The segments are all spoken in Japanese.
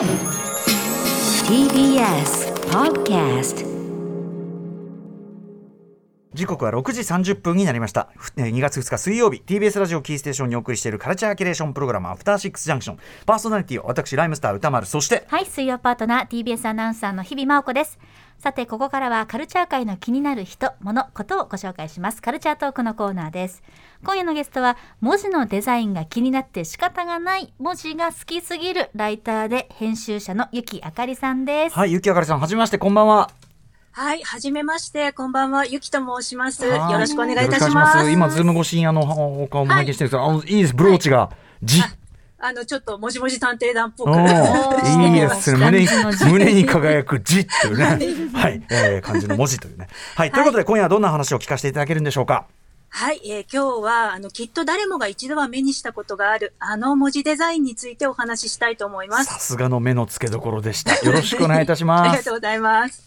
TBS Podcast 時刻は6時30分になりました。ふえー2月2日水曜日。TBS ラジオキーステーションにお送りしているカルチャーキュレーションプログラムアフターシックスジャンクション。パーソナリティは私ライムスター歌丸。そしてはい、水曜パートナー TBS アナウンサーの日々真央子です。さて、ここからはカルチャー界の気になる人、物、ことをご紹介します。カルチャートークのコーナーです。今夜のゲストは、文字のデザインが気になって仕方がない、文字が好きすぎるライターで編集者のゆきあかりさんです。はいゆきあかりさんはじめましてこんばんははい、はじめまして、こんばんは、ゆきと申します。よはいろしくお願いいたしよろくお願います。今ズーム越しにあのお顔を拝見してるんですが、あのいいですブローチがじ、あの、ちょっと、もじもじ探偵団っぽく。いいですね。胸に胸に輝く字というね。はい、えー、漢字の文字というね。はい、ということで今夜はどんな話を聞かせていただけるんでしょうか？はい、えー今日は、あの、きっと誰もが一度は目にしたことがある、あの文字デザインについてお話ししたいと思います。さすがの目の付けどころでした。よろしくお願いいたしあます。りがとうございます。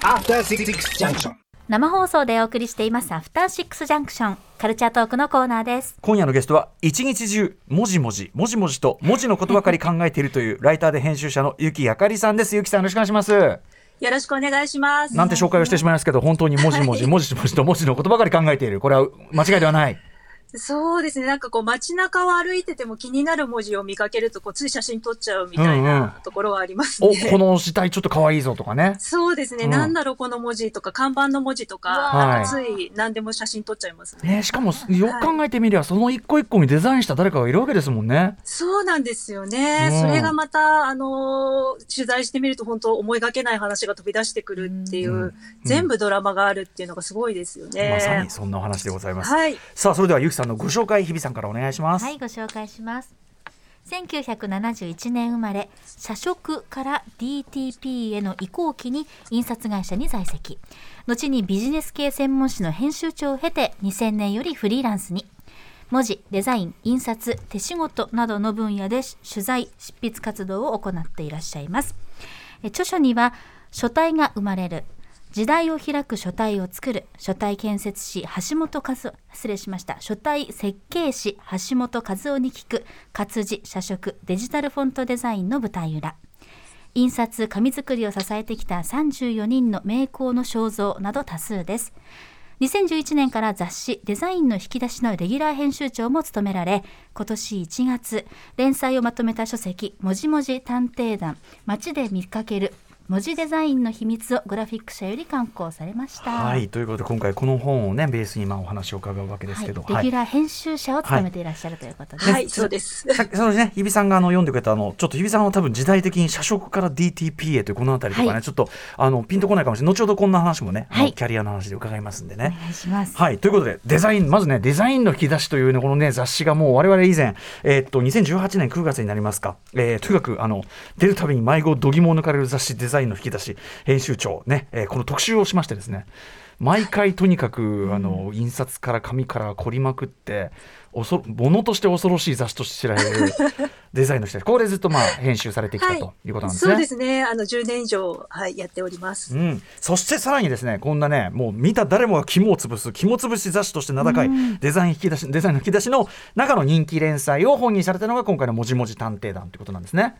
After Six Junction. 生放送でお送りしています、アフターシックスジャンクション、カルチャートークのコーナーです。今夜のゲストは一日中文字文字文字文字と文字のことばかり考えているという ライターで編集者のゆきあかりさんです。ゆきさんよろしくお願いします。よろしくお願いします。なんて紹介をしてしまいますけど本当に文字文字文字文字と文字のことばかり考えている。これは間違いではないそうですね。なんかこう街中を歩いてても気になる文字を見かけると、こうつい写真撮っちゃうみたいうんうんなところはありますおね。この字体ちょっと可愛いぞとかねそうですね。うんなんだろう、この文字とか、看板の文字とか、つい何でも写真撮っちゃいますね。ねしかもよく考えてみればその一個一個にデザインした誰かがいるわけですもんねそうなんですよね。うんそれがまた、あのー取材してみると本当思いがけない話が飛び出してくるっていう、うん全部ドラマがあるっていうのがすごいですよね。まさにそんなお話でございます、はい。さあそれではゆきさんのご紹介日比さんからお願いします、はい、ご紹介します。1971年生まれ、社食から DTP への移行期に印刷会社に在籍。後にビジネス系専門誌の編集長を経て2000年よりフリーランスに。文字、デザイン、印刷、手仕事などの分野で取材、執筆活動を行っていらっしゃいます。著書には書体が生まれる時代を開く書体を作る書体建設士橋本和夫失礼しました。書体設計士橋本和夫に聞く活字社食デジタルフォントデザインの舞台裏。印刷紙作りを支えてきた34人の名工の肖像など多数です。2011年から雑誌デザインの引き出しのレギュラー編集長も務められ今年1月連載をまとめた書籍「もじもじ探偵団街で見かける文字デザインの秘密」をグラフィック社より刊行されました。はいということで今回この本をねベースにまあお話を伺うわけですけど、はい、レギュラー編集者を務めていらっしゃるということです。はい、そうです。さっきそのね日比さんがあの読んでくれたあのちょっと日比さんは多分時代的に社食から DTP へというこの辺りとかね、はいちょっとあのピンとこないかもしれない後ほどこんな話もね、はいキャリアの話で伺いますんでね。お願いします。はい。ということで、デザイン、まずね、デザインの引き出しというね、このね、雑誌がもう我々以前、えーっと、2018年9月になりますか、えーとにかく、あの、出るたびに迷子を度肝を抜かれる雑誌デザインの引き出し、編集長、ね、えーこの特集をしましてですね、毎回とにかく、あの、印刷から紙から凝りまくって、おそ物として恐ろしい雑誌として知られる デザインの人たち、これずっとまあ編集されてきたはいということなんですね。そうですね。あの、10年以上、はい、やっております。うん、そしてさらにですねこんなねもう見た誰もが肝を潰す肝潰し雑誌として名高いデザイン引き出しデザインの引き出しの中の人気連載を本にされたのが今回の「もじもじ探偵団」ということなんですね。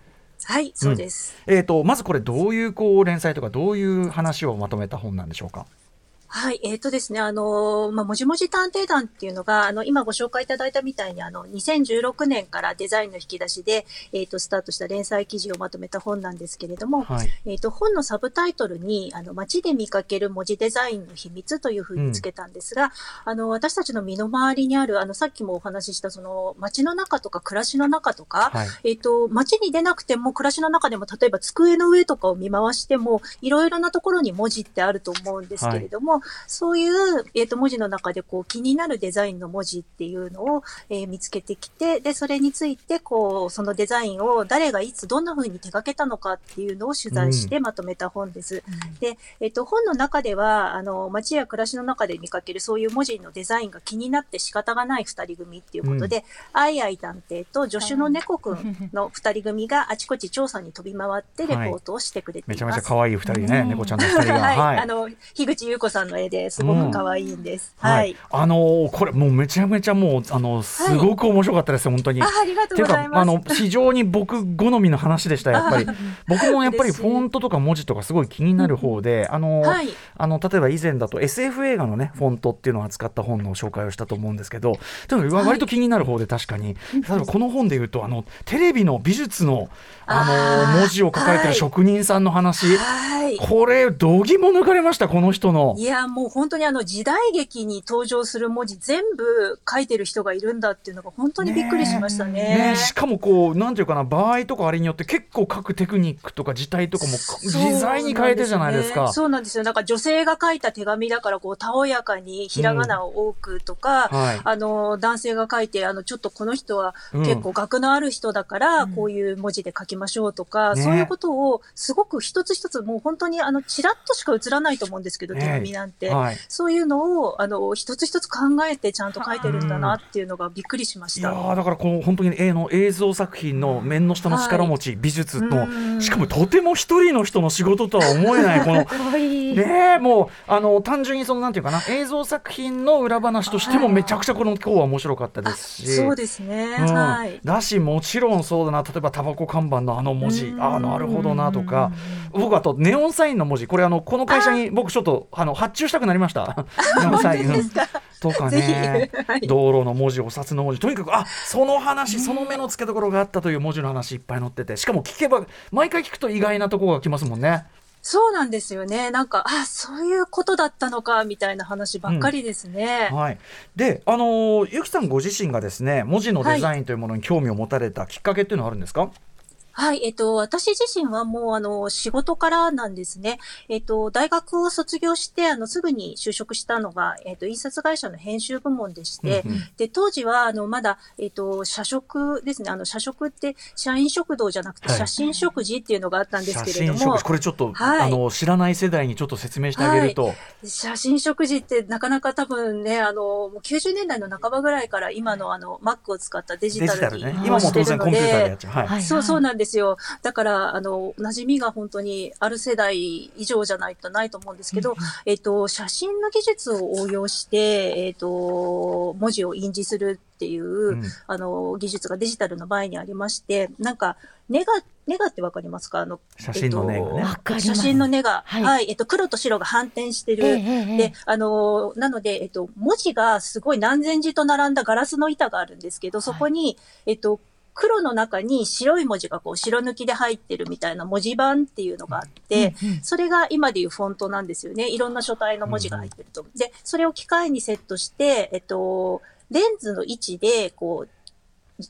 はい、そうです。えー、とまずこれどういうこう連載とかどういう話をまとめた本なんでしょうか？はい、えっ、とですね、あのーまあ、もじもじ探偵団っていうのが、あの、今ご紹介いただいたみたいに、あの、2016年からデザインの引き出しで、えっ、と、スタートした連載記事をまとめた本なんですけれども、はい。えっ、と、本のサブタイトルに、あの、街で見かける文字デザインの秘密というふうにつけたんですが、あの、私たちの身の回りにある、あの、さっきもお話しした、その、街の中とか暮らしの中とか、はい。えっ、と、街に出なくても、暮らしの中でも、例えば机の上とかを見回しても、いろいろなところに文字ってあると思うんですけれども、そういう、えっ、と、文字の中で、こう、気になるデザインの文字っていうのを、えー見つけてきて、で、それについて、こう、そのデザインを誰がいつどんな風に手掛けたのかっていうのを取材してまとめた本です。で、えっ、と、本の中では、あの、街や暮らしの中で見かけるそういう文字のデザインが気になって仕方がない二人組っていうことで、アイアイ探偵と助手の猫くんの二人組が あちこち調査に飛び回ってレポートをしてくれています。めちゃめちゃ可愛い二人ね、ね猫ちゃんの二人が。はい、はい。あの、樋口優子さんのの絵ですごく可愛いんです。ははいい。あのーこれもうめちゃめちゃもうあのすごく面白かったですよ、本当に。あありがとうございます。かあの非常に僕好みの話でしたやっぱり僕もやっぱりフォントとか文字とかすごい気になる方で、あのーはいあの例えば以前だと SF 映画のねフォントっていうのを扱った本の紹介をしたと思うんですけどとにかく割と気になる方で確かに、例えばこの本で言うとあのテレビの美術のあのー文字を書かれてるはい職人さんの話、はい。これ度肝抜かれましたこの人のい。や、もう本当にあの時代劇に登場する文字全部書いてる人がいるんだっていうのが本当にびっくりしましたね。ねえしかもこうなんていうかな場合とかあれによって結構書くテクニックとか字体とかも自在に変えてじゃないですか。そうなんですよ。なんか女性が書いた手紙だから、こう、たおやかにひらがなを多くとか、はいあの、男性が書いて、あの、ちょっとこの人はうん結構学のある人だから、こういう文字で書きましょうとか、ねそういうことを、すごく一つ一つ、もう本当に、あの、ちらっとしか映らないと思うんですけど、ね手紙なんて。はいそういうのを、あの、一つ一つ考えてちゃんと書いてるんだなっていうのがびっくりしました。いやーだからこの本当に絵の映像作品の面の下の力持ち、美術のうんしかもとても一人の人の仕事とは思えないこの ねえもうあの単純にそのなんていうかな映像作品の裏話としてもめちゃくちゃこの今日は面白かったですし。そうですね。うんはい。だしもちろんそうだな例えばタバコ看板のあの文字うんああなるほどなとか僕あとネオンサインの文字これあのこの会社に僕ちょっとあの発注したくなりました。ネオンサインうん。とかぜねひ。はい。道路の文字お札の文字。とにかくあその話その目の付けどころがあったという文字の話いっぱい載ってて。しかも聞けば毎回聞くと意外なところが来ますもんね。そうなんですよね。なんか、あ、そういうことだったのか、みたいな話ばっかりですね。はい、であのーゆきさんご自身がですね文字のデザインというものに興味を持たれたきっかけっていうのはあるんですか、はい、えっと、私自身はもう、あの、仕事からなんですね。えっと、大学を卒業して、あの、すぐに就職したのが、えっと、印刷会社の編集部門でして、うんうん。で、当時は、あの、まだ、えっと、社食ですね。あの、社食って、社員食堂じゃなくて、はい。写真食事っていうのがあったんです写けれども真食事、これちょっと、はい。あの知らない世代にちょっと説明してあげると、写真食事ってなかなか多分ね、あの、もう90年代の半ばぐらいから今のあの、Mac を使ったデジデタルにジタルね。今も当然コンピューターでやっちゃう、はいはい。そうそうなんですよ。だから、あの、馴染みが本当にある世代以上じゃないとないと思うんですけど、えっと、写真の技術を応用して、えっと、文字を印字するっていう、うん。あの、技術がデジタルの前にありまして、なんか、ネガ、ネガってわかりますか？あの、写真のネガね。えっとわかります。写真のネガ。はい。はい、えっと、黒と白が反転してる。ええええで、あのーなので、えっと、文字がすごい何千字と並んだガラスの板があるんですけど、そこに、えっと、黒の中に白い文字がこう白抜きで入ってるみたいな文字盤っていうのがあって、それが今でいうフォントなんですよね。いろんな書体の文字が入ってると。で、それを機械にセットして、えっと、レンズの位置で、こう、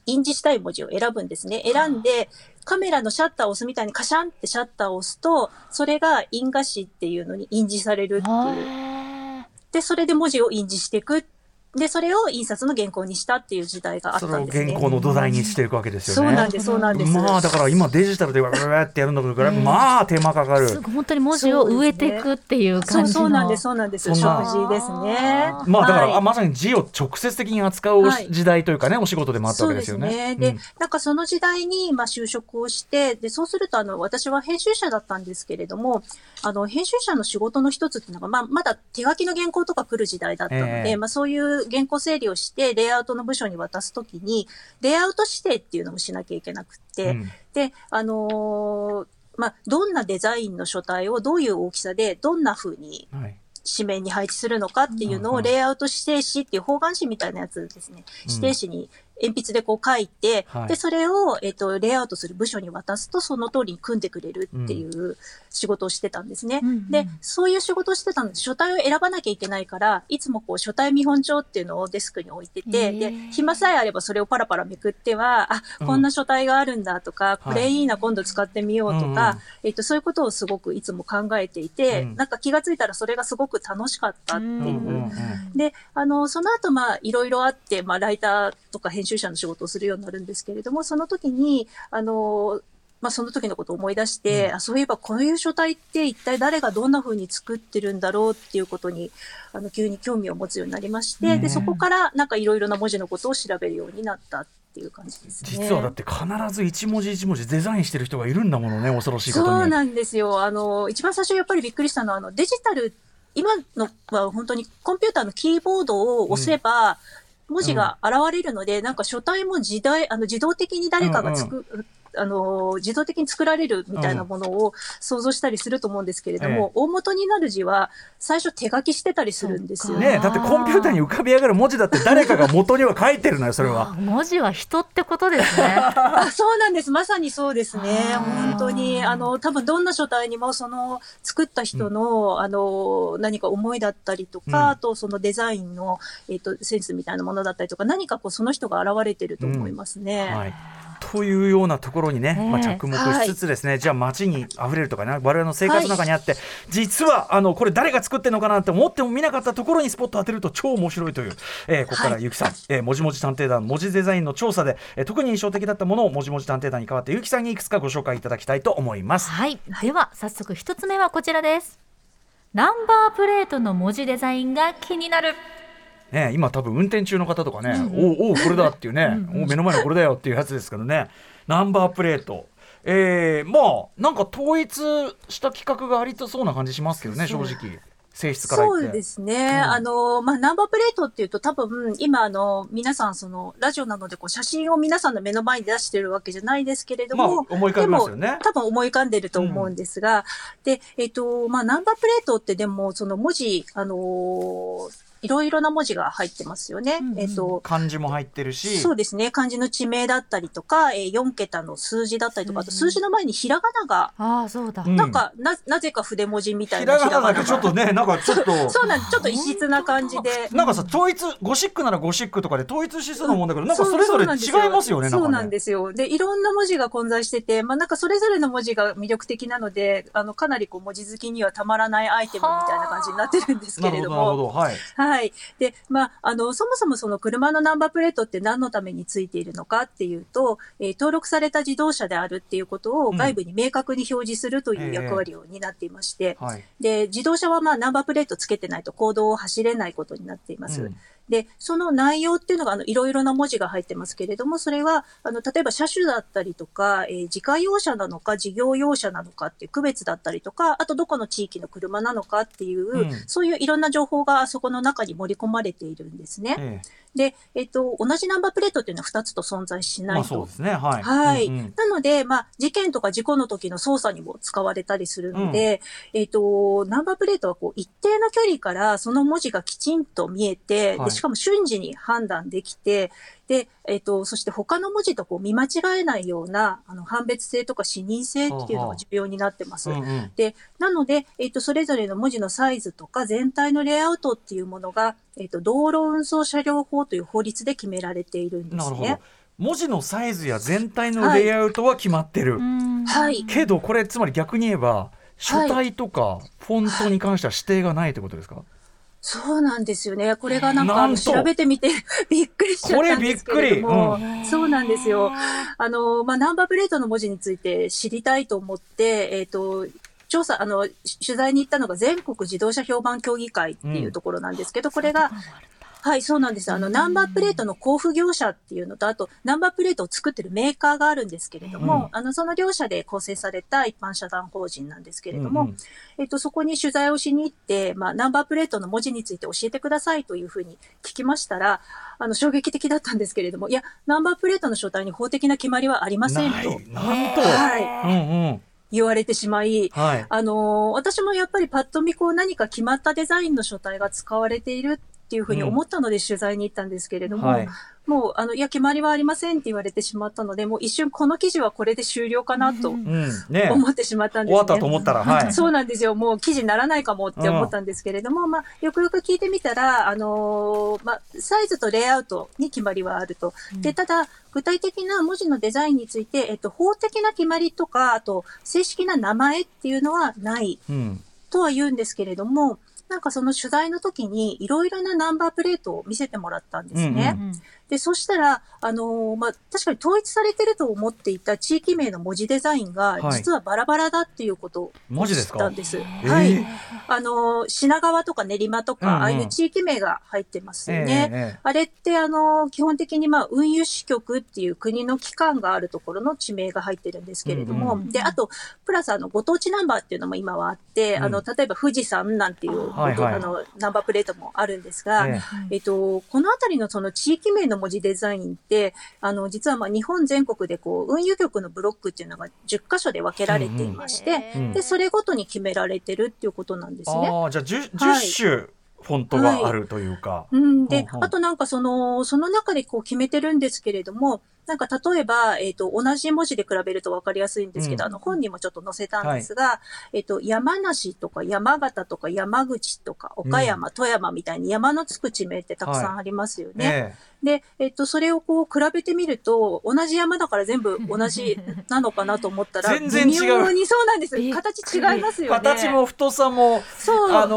印字したい文字を選ぶんですね。選んで、カメラのシャッターを押すみたいにカシャンってシャッターを押すと、それが印画紙っていうのに印字されるっていう。はで、それで文字を印字していく。で、それを印刷の原稿にしたっていう時代があったんですね。原稿の土台にしていくわけですよね。そうなんです、そうなんです。まあだから今デジタルでわーってやるんだけど、まあ手間かかるーす。ごい本当に文字を植えていくっていうそう感じのそうなんです、そうなんです。そんな食事ですね。まあだから、まさに字を直接的に扱うはい時代というかね、お仕事でもあったわけですよね。すね。で、うんなんかその時代に、まあ、就職をして、で、そうすると、あの、私は編集者だったんですけれども、あの、編集者の仕事の一つっていうのが、まあ、まだ手書きの原稿とか来る時代だったので、ええまあ、そういう原稿整理をして、レイアウトの部署に渡すときに、レイアウト指定っていうのもしなきゃいけなくって、うん。で、あのーまあ、どんなデザインの書体をどういう大きさで、どんな風にはい。紙面に配置するのかっていうのをレイアウト指定紙っていう方眼紙みたいなやつですね。指定紙に鉛筆でこう書いて、はい。で、それを、えっ、と、レイアウトする部署に渡すと、その通りに組んでくれるっていう仕事をしてたんですね。うんうんで、そういう仕事をしてたので、書体を選ばなきゃいけないから、いつもこう、書体見本帳っていうのをデスクに置いてて、で、暇さえあればそれをパラパラめくっては、あ、うん。こんな書体があるんだとか、これいいな、今度使ってみようとか、うんうん。えっ、と、そういうことをすごくいつも考えていて、うん。なんか気がついたらそれがすごく楽しかったっていう。うんうんうん。で、あの、その後、まあ、いろいろあって、まあ、ライターとか編集者の仕事をするようになるんですけれども、その時に、あの、まあ、その時のことを思い出して、うんあそういえばこういう書体って一体誰がどんな風に作ってるんだろうっていうことに、あの、急に興味を持つようになりまして、ねで、そこからなんかいろいろな文字のことを調べるようになったっていう感じですね。実はだって必ず一文字一文字デザインしてる人がいるんだものね、恐ろしいことに。そうなんですよ。あの、一番最初やっぱりびっくりしたのは、あの、デジタルっ今のは本当にコンピューターのキーボードを押せば、文字が現れるので、なんか書体も時代、あの、自動的に誰かがつく、あの、自動的に作られるみたいなものを想像したりすると思うんですけれども、ええ大元になる字は最初手書きしてたりするんですよねだってコンピューターに浮かび上がる文字だって誰かが元には書いてるのよそれは。文字は人ってことですね。あそうなんです。まさにそうですね。本当に、あの、多分どんな書体にも、その、作った人の、あの、何か思いだったりとか、うんあと、そのデザインの、えっ、と、センスみたいなものだったりとか、何かこう、その人が現れてると思いますね。はいというようなところにね、ええまあ、着目しつつですね、じゃあ街に溢れるとかね我々の生活の中にあって、実はあのこれ誰が作ってるのかなって思っても見なかったところにスポット当てると超面白いという、えーここからゆきさん、えーもじもじ探偵団文字デザインの調査で、えー特に印象的だったものをもじもじ探偵団に代わってゆきさんにいくつかご紹介いただきたいと思います。はい。では、早速一つ目はこちらです。ナンバープレートの文字デザインが気になる。ね、今多分運転中の方とかね、おうおうこれだっていうね、おう目の前のこれだよっていうやつですけどね。ナンバープレート。えー、まあなんか統一した企画がありそうな感じしますけどね正直。性質からそ言って。うですね。うん。あの、まあ、ナンバープレートっていうと多分、今あの、皆さんその、ラジオなのでこう、写真を皆さんの目の前に出してるわけじゃないですけれども、まあ思い浮かびますよね。多分思い浮かんでると思うんですが、で、えっ、と、まあ、ナンバープレートってでも、その文字、あのーいろいろな文字が入ってますよね。うんうんえっ、と、漢字も入ってるしそうですね。漢字の地名だったりとか、えー、4桁の数字だったりとか、あと数字の前にひらがなが、ああ、そうだ。うんなんか、な、なぜか筆文字みたいひならがなだけちょっとねなんかちょっとそうなんです。ちょっと異質な感じで。なんかさ統一ゴシックならゴシックとかで統一しそうなもんだけど、なんかそれぞれ違いますよねそうなんですよ。で、いろんな文字が混在してて、まあなんかそれぞれの文字が魅力的なので、あの、かなりこう文字好きにはたまらないアイテムみたいな感じになってるんですけれどなるほどなるほも。どはいはい。で、まあ、あの、そもそもその車のナンバープレートって何のためについているのかっていうと、えー登録された自動車であるっていうことをうん外部に明確に表示するといええう役割を担っていまして、はいで、自動車はまあナンバープレートつけてないと行動を走れないことになっています。うんで、その内容っていうのが、あの、いろいろな文字が入ってますけれども、それは、あの、例えば車種だったりとか、えー自家用車なのか、事業用車なのかっていう区別だったりとか、あとどこの地域の車なのかっていう、うんそういういろんな情報がそこの中に盛り込まれているんですね。えで、えっ、と、同じナンバープレートっていうのは2つと存在しえないと。まあそうですね。はい。はい。うんうん。なので、まあ、事件とか事故の時の捜査にも使われたりするので、えっ、と、ナンバープレートはこう、一定の距離からその文字がきちんと見えて、はい。でしかも瞬時に判断できて、で、えっ、と、そして他の文字とこう見間違えないような、あの、判別性とか視認性っていうのが重要になってます。うんうん。で、なので、えっ、と、それぞれの文字のサイズとか全体のレイアウトっていうものが、えっ、と、道路運送車両法という法律で決められているんですね。なるほど。文字のサイズや全体のレイアウトは決まってる、はい。けどこれつまり逆に言えば書体とかフォントに関しては指定がないってことですか、そうなんですよね。これがなんかんと。調べてみて びっくりしちゃったんですけれども。これびっく、そうなんですよ。あの、まあ、ナンバープレートの文字について知りたいと思って、えっ、と、調査、あの、し取材に行ったのが全国自動車評判協議会っていうところなんですけど、これが、はい、そうなんです。あの、ナンバープレートの交付業者っていうのと、あと、ナンバープレートを作ってるメーカーがあるんですけれども、あの、その両社で構成された一般社団法人なんですけれども、うんうん。えっと、そこに取材をしに行って、まあ、ナンバープレートの文字について教えてくださいというふうに聞きましたら、あの、衝撃的だったんですけれども、いや、ナンバープレートの書体に法的な決まりはありませんとなんと、はい。うんうん。言われてしまい、はい。あのー私もやっぱりパッと見こう何か決まったデザインの書体が使われているっていうふうに思ったので取材に行ったんですけれども、はい。もう、あの、いや、決まりはありませんって言われてしまったので、もう一瞬この記事はこれで終了かなとうん。ね思ってしまったんですね。終わったと思ったらはい。そうなんですよ。もう記事にならないかもって思ったんですけれども、まあ、よくよく聞いてみたら、あのーまあ、サイズとレイアウトに決まりはあると。で、ただ、具体的な文字のデザインについて、えっと、法的な決まりとか、あと、正式な名前っていうのはないうん。とは言うんですけれども、なんかその取材の時にいろいろなナンバープレートを見せてもらったんですね。うんで、そしたら、あのーまあ、確かに統一されてると思っていた地域名の文字デザインがはい、実はバラバラだっていうことを知ったんです。えはい。ーあのー品川とか練馬とか、うんうん。ああいう地域名が入ってますよね。あれって、あのー基本的に、まあ、運輸支局っていう国の機関があるところの地名が入ってるんですけれども、うんうん。で、あと、プラス、あの、ご当地ナンバーっていうのも今はあって、うん。あの、例えば富士山なんていう、はいはい。あの、ナンバープレートもあるんですが、え。えっと、このあたりのその地域名の文字デザインって、あの、実はまあ日本全国でこう、運輸局のブロックっていうのが10箇所で分けられていまして、うんうんで、それごとに決められてるっていうことなんですね。ああじゃあ 10, はい。10種フォントがあるというか、うん、で、ほうほう。あとなんかその、その中でこう決めてるんですけれども、なんか例えば、えっ、と、同じ文字で比べると分かりやすいんですけど、うん。あの、本にもちょっと載せたんですが、えっ、と、山梨とか山形とか山口とか岡山、富山みたいに山のつく地名ってたくさんありますよね。えで、えっと、それをこう比べてみると、同じ山だから全部同じなのかなと思ったら、全然違う。微妙にそうなんです形違いますえよね。形も太さもそう。あの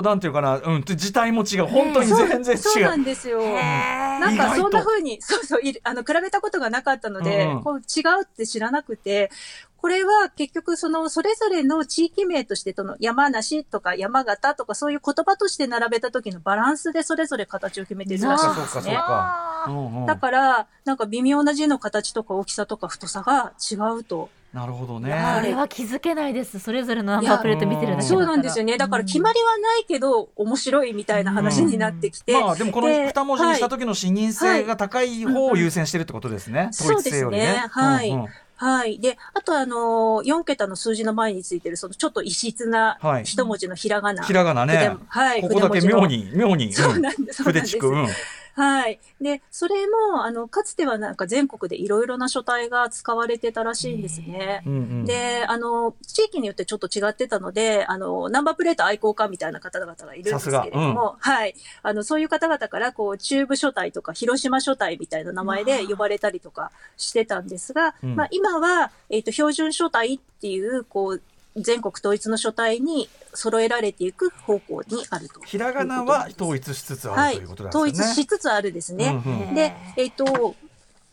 ーなんていうかな、うん、字体も違う。本当にそう。全然違う。そうなんですよ。なんかそんな風に、そうそう、あの、比べたことがなかったので、うんうんこう違うって知らなくて、これは結局その、それぞれの地域名として、その山梨とか山形とかそういう言葉として並べた時のバランスでそれぞれ形を決めてるらしいんそうかそうですね。だから、なんか微妙な字の形とか大きさとか太さが違うと。なるほどこね。れは気づけないです。それぞれのナンバープレート見てるだけ。そうなんですよね。だから決まりはないけど、面白いみたいな話になってきて。まあでもこので二文字にした時の視認性が高い方を優先してるってことですね。統一性よりね。そうですねはいうんうんはい。で、あとあのー、4桁の数字の前についてる、そのちょっと異質なはい一文字のひらがな。ひらがなね筆。はい。ここだけ妙に、妙に。字の。そうなんです。そうなんです筆地区。うんはい。で、それも、あの、かつてはなんか全国でいろいろな書体が使われてたらしいんですね。うんうんで、あの、地域によってちょっと違ってたので、あの、ナンバープレート愛好家みたいな方々がいるんですけれども、はい。あの、そういう方々から、こう、中部書体とか広島書体みたいな名前で呼ばれたりとかしてたんですが、うんまあ、今は、えっ、と、標準書体っていう、こう、全国統一の書体に揃えられていく方向にあると。ひらがなは統一しつつあはいるということなんですね。統一しつつあるですね。うんうんで、えっ、と、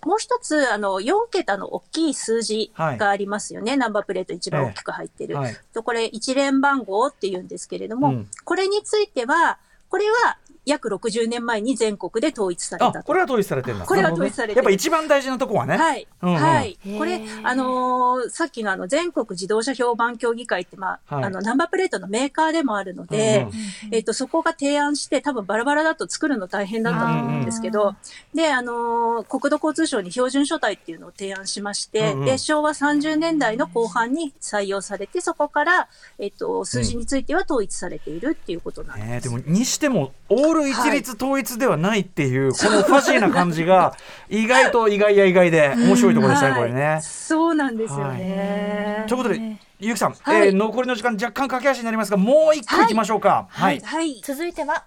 もう一つ、あの、4桁の大きい数字がありますよね。ナンバープレート一番大きく入ってる。はい。とこれ、一連番号って言うんですけれども、うんこれについては、これは約60年前に全国で統一されあ、たと。これは統一されてるんだ。これは統一されてるやっぱ一番大事なとこはね。はい。うんうんはい。これ、あのーさっきのあの、全国自動車評判協議会って、まあ、はいあの、ナンバープレートのメーカーでもあるので、うんえっ、と、そこが提案して、多分バラバラだと作るの大変だったと思うんですけど、で、あのー国土交通省に標準書体っていうのを提案しまして、うんうんで、昭和30年代の後半に採用されて、そこから、えっ、と、数字については統一されているっていうことなんです。ねえでもにしてもオール一律統一ではないっていう、このファジーな感じが 意外と意外や意外で面白いところでしたね、これねはい。そうなんですよね。ということで、ゆうきさん、はいえー残りの時間若干駆け足になりますがもう一個いきましょうか。はい。はい。続いては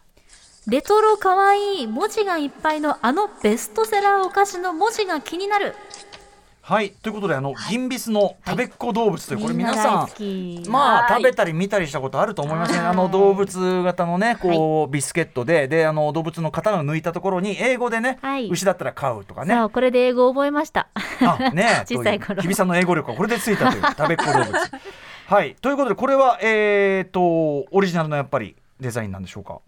レトロかわいい文字がいっぱいのあのベストセラーお菓子の文字が気になるはい、ということであの、銀ビスの食べっ子動物という、これ皆さんまあはい。食べたり見たりしたことあると思いますね。あの動物型のねこうビスケットでであの動物の型を抜いたところに英語でね、はい。牛だったら飼うとかね。そうこれで英語覚えました。あね 小さい頃。日比さんの英語力はこれでついたという食べっ子動物。はい。ということでこれはえっ、とオリジナルのやっぱりデザインなんでしょうか？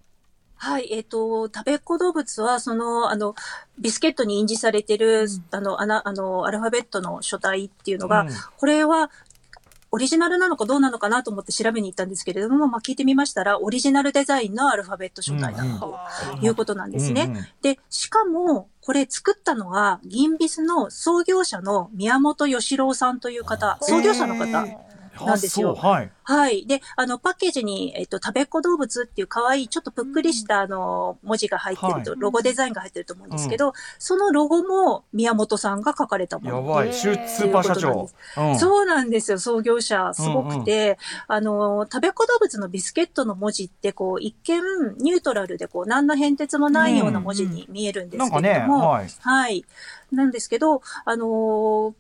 はい、えっ、と、食べっ子動物は、その、あの、ビスケットに印字されてる、あの、あな、あの、アルファベットの書体っていうのが、うん。これは、オリジナルなのかどうなのかなと思って調べに行ったんですけれども、まあ、聞いてみましたら、オリジナルデザインのアルファベット書体だということなんですね。うんうん。で、しかも、これ作ったのは、銀ビスの創業者の宮本義郎さんという方、創業者の方。えーなんですよはい。はい。で、あの、パッケージに、えっと、食べっ子動物っていう可愛い、ちょっとぷっくりした、あの、文字が入ってると、はロゴデザインが入ってると思うんですけど、そのロゴも宮本さんが書かれたもの。やばい、シュスーパー社長。うんそうなんですよ、創業者、すごくて、あの、食べっ子動物のビスケットの文字って、こう、一見、ニュートラルで、こう、何の変哲もないような文字に見えるんですけれども、なんかねはいはい。なんですけど、あのー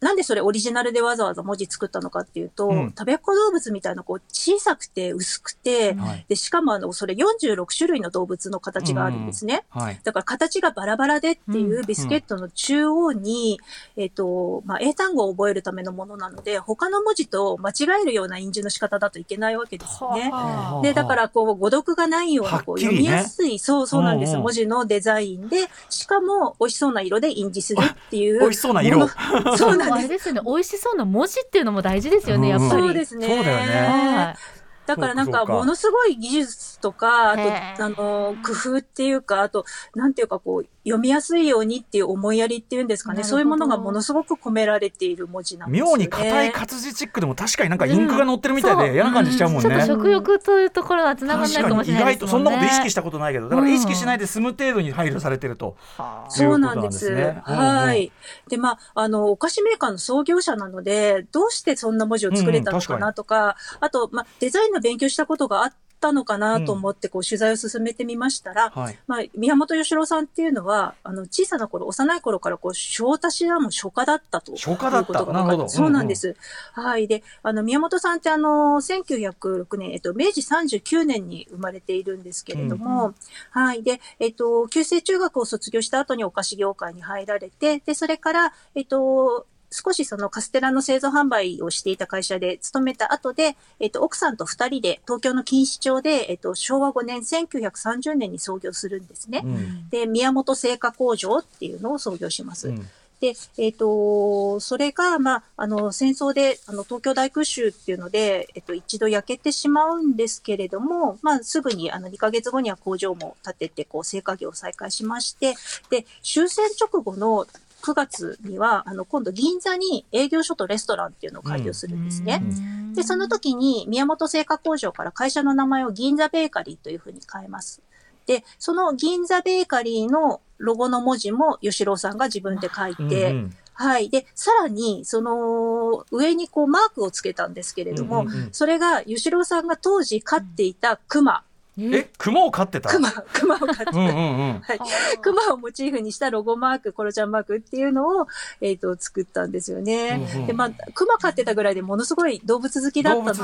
なんでそれオリジナルでわざわざ文字作ったのかっていうと、うん食べっ子動物みたいなこう小さくて薄くて、はいで、しかもあの、それ46種類の動物の形があるんですね。はい。だから形がバラバラでっていうビスケットの中央に、えっ、と、まあ、英単語を覚えるためのものなので、他の文字と間違えるような印字の仕方だといけないわけですよね。はで、だから、こう、誤読がないような、こう、ね読みやすい、そうそうなんです、うんうん文字のデザインで、しかも、美味しそうな色で印字するっていう。美味しそうな色 そうなん。あれですよね美味しそうな文字っていうのも大事ですよね、やっぱり。そうですね。そうだよね。はいだからなんか、ものすごい技術とか、あと、あの、工夫っていうか、あと、なんていうかこう、読みやすいようにっていう思いやりっていうんですかね。そういうものがものすごく込められている文字なんですよね。妙に硬い活字チックでも確かになんかインクが乗ってるみたいうんで嫌な感じしちゃうもんね。ちょっと食欲というところはつながらないかもしれない意外とそんなこと意識ししたことないけどだから意識しないで済む程度に配慮されてると。そうなんです。いうことなんですねはい。で、まあ、あの、お菓子メーカーの創業者なので、どうしてそんな文字を作れたのかなとか、あと、まあ、デザインの勉強したことがあったのかなと思って、こう、取材を進めてみましたら、はい。まあ、宮本義郎さんっていうのは、あの、小さな頃、幼い頃から、こう、小足しはもう初夏だったと。初夏だったいうことがなるほどそうなんです。はい。で、あの、宮本さんってあの、1906年、えっと、明治39年に生まれているんですけれども、はい。で、えっと、旧制中学を卒業した後にお菓子業界に入られて、で、それから、えっと、少しそのカステラの製造販売をしていた会社で勤めた後で、えっと、奥さんと二人で東京の錦糸町で、えっと、昭和5年1930年に創業するんですね。うんで、宮本製菓工場っていうのを創業します。うんで、えっ、と、それが、まあ、あの、戦争で、あの、東京大空襲っていうので、えっと、一度焼けてしまうんですけれども、まあ、すぐに、あの、2ヶ月後には工場も建てて、こう、製菓業を再開しまして、で、終戦直後の9月には、あの、今度銀座に営業所とレストランっていうのを開業するんですね。で、その時に宮本製菓工場から会社の名前を銀座ベーカリーというふうに変えます。で、その銀座ベーカリーのロゴの文字も吉郎さんが自分で書いて、うんはい。で、さらに、その、上にこうマークをつけたんですけれども、うんうんうんそれが吉郎さんが当時飼っていた熊、え？熊を飼ってた？熊、熊を飼ってた。うんうんうん。はい。熊をモチーフにしたロゴマーク、コロちゃんマークっていうのを、えっ、と、作ったんですよね。うんうんで、まあ、熊飼ってたぐらいでものすごい動物好きだったので、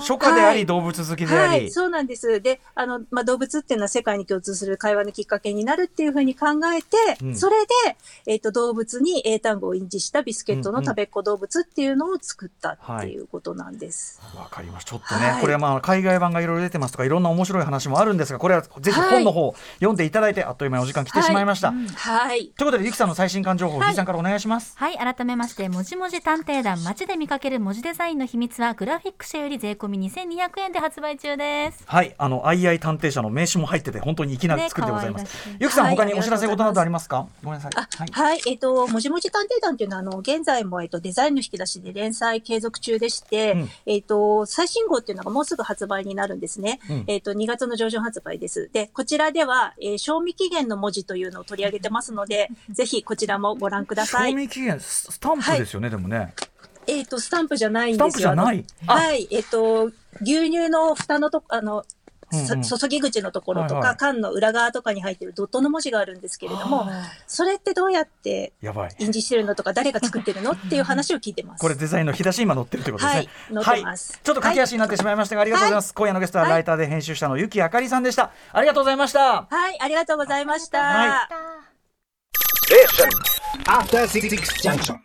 初夏であはいり動物好きでありはい、。そうなんです。で、あの、まあ、動物っていうのは世界に共通する会話のきっかけになるっていうふうに考えて、うんそれで、えっ、と、動物に英単語を印字したビスケットの食べっ子動物っていうのを作ったっていうことなんです。わかります。ちょっとね、はいこれはまあ海外版がいろいろ出てますとか、いろんな面白い話もあるんですが、これはぜひ本の方、読んでいただいて、あっという間にお時間来てしまいました。はい。ということで、ゆきさんの最新刊情報、はいさんからお願いします。はい改めましてもじもじ探偵団街で見かける文字デザインの秘密はグラフィック社より税込み2200円で発売中ですはい、あの、相合い探偵社の名刺も入ってて、本当に粋なね作りでございます。可愛らしいゆきさん、はい他にお知らせ事などありますか？ごめんなさい。あはい。はい、えっ、と、もじもじ探偵団っていうのは、あの、現在も、えっ、と、デザインの引き出しで連載継続中でして、うんえっ、と、最新号っていうのがもうすぐ発売になるんですね。うんえっ、と、2月の上旬発売です。で、こちらでは、えー賞味期限の文字というのを取り上げてますので、ぜひこちらもご覧くださ賞い。味期限、ススタンプですよね、でもね。えっ、と、スタンプじゃないんスタンですよ。プじゃない。はい、えっ、と、牛乳の蓋のとこ、あの、そうんうん注ぎ口のところとか、はいはい缶の裏側とかに入ってるドットの文字があるんですけれども、それってどうやってやばい。印字してるのとか誰が作ってるのっていう話を聞いてます。これデザインの引き出し今載ってるということですね。はい載ってますはいちょっと駆け足になってしまいましたが、ありがとうございます。今夜のゲストははいライターで編集者のゆきあかりさんでした。ありがとうございました。はい、ありがとうございました。はい Station. After Six Junction.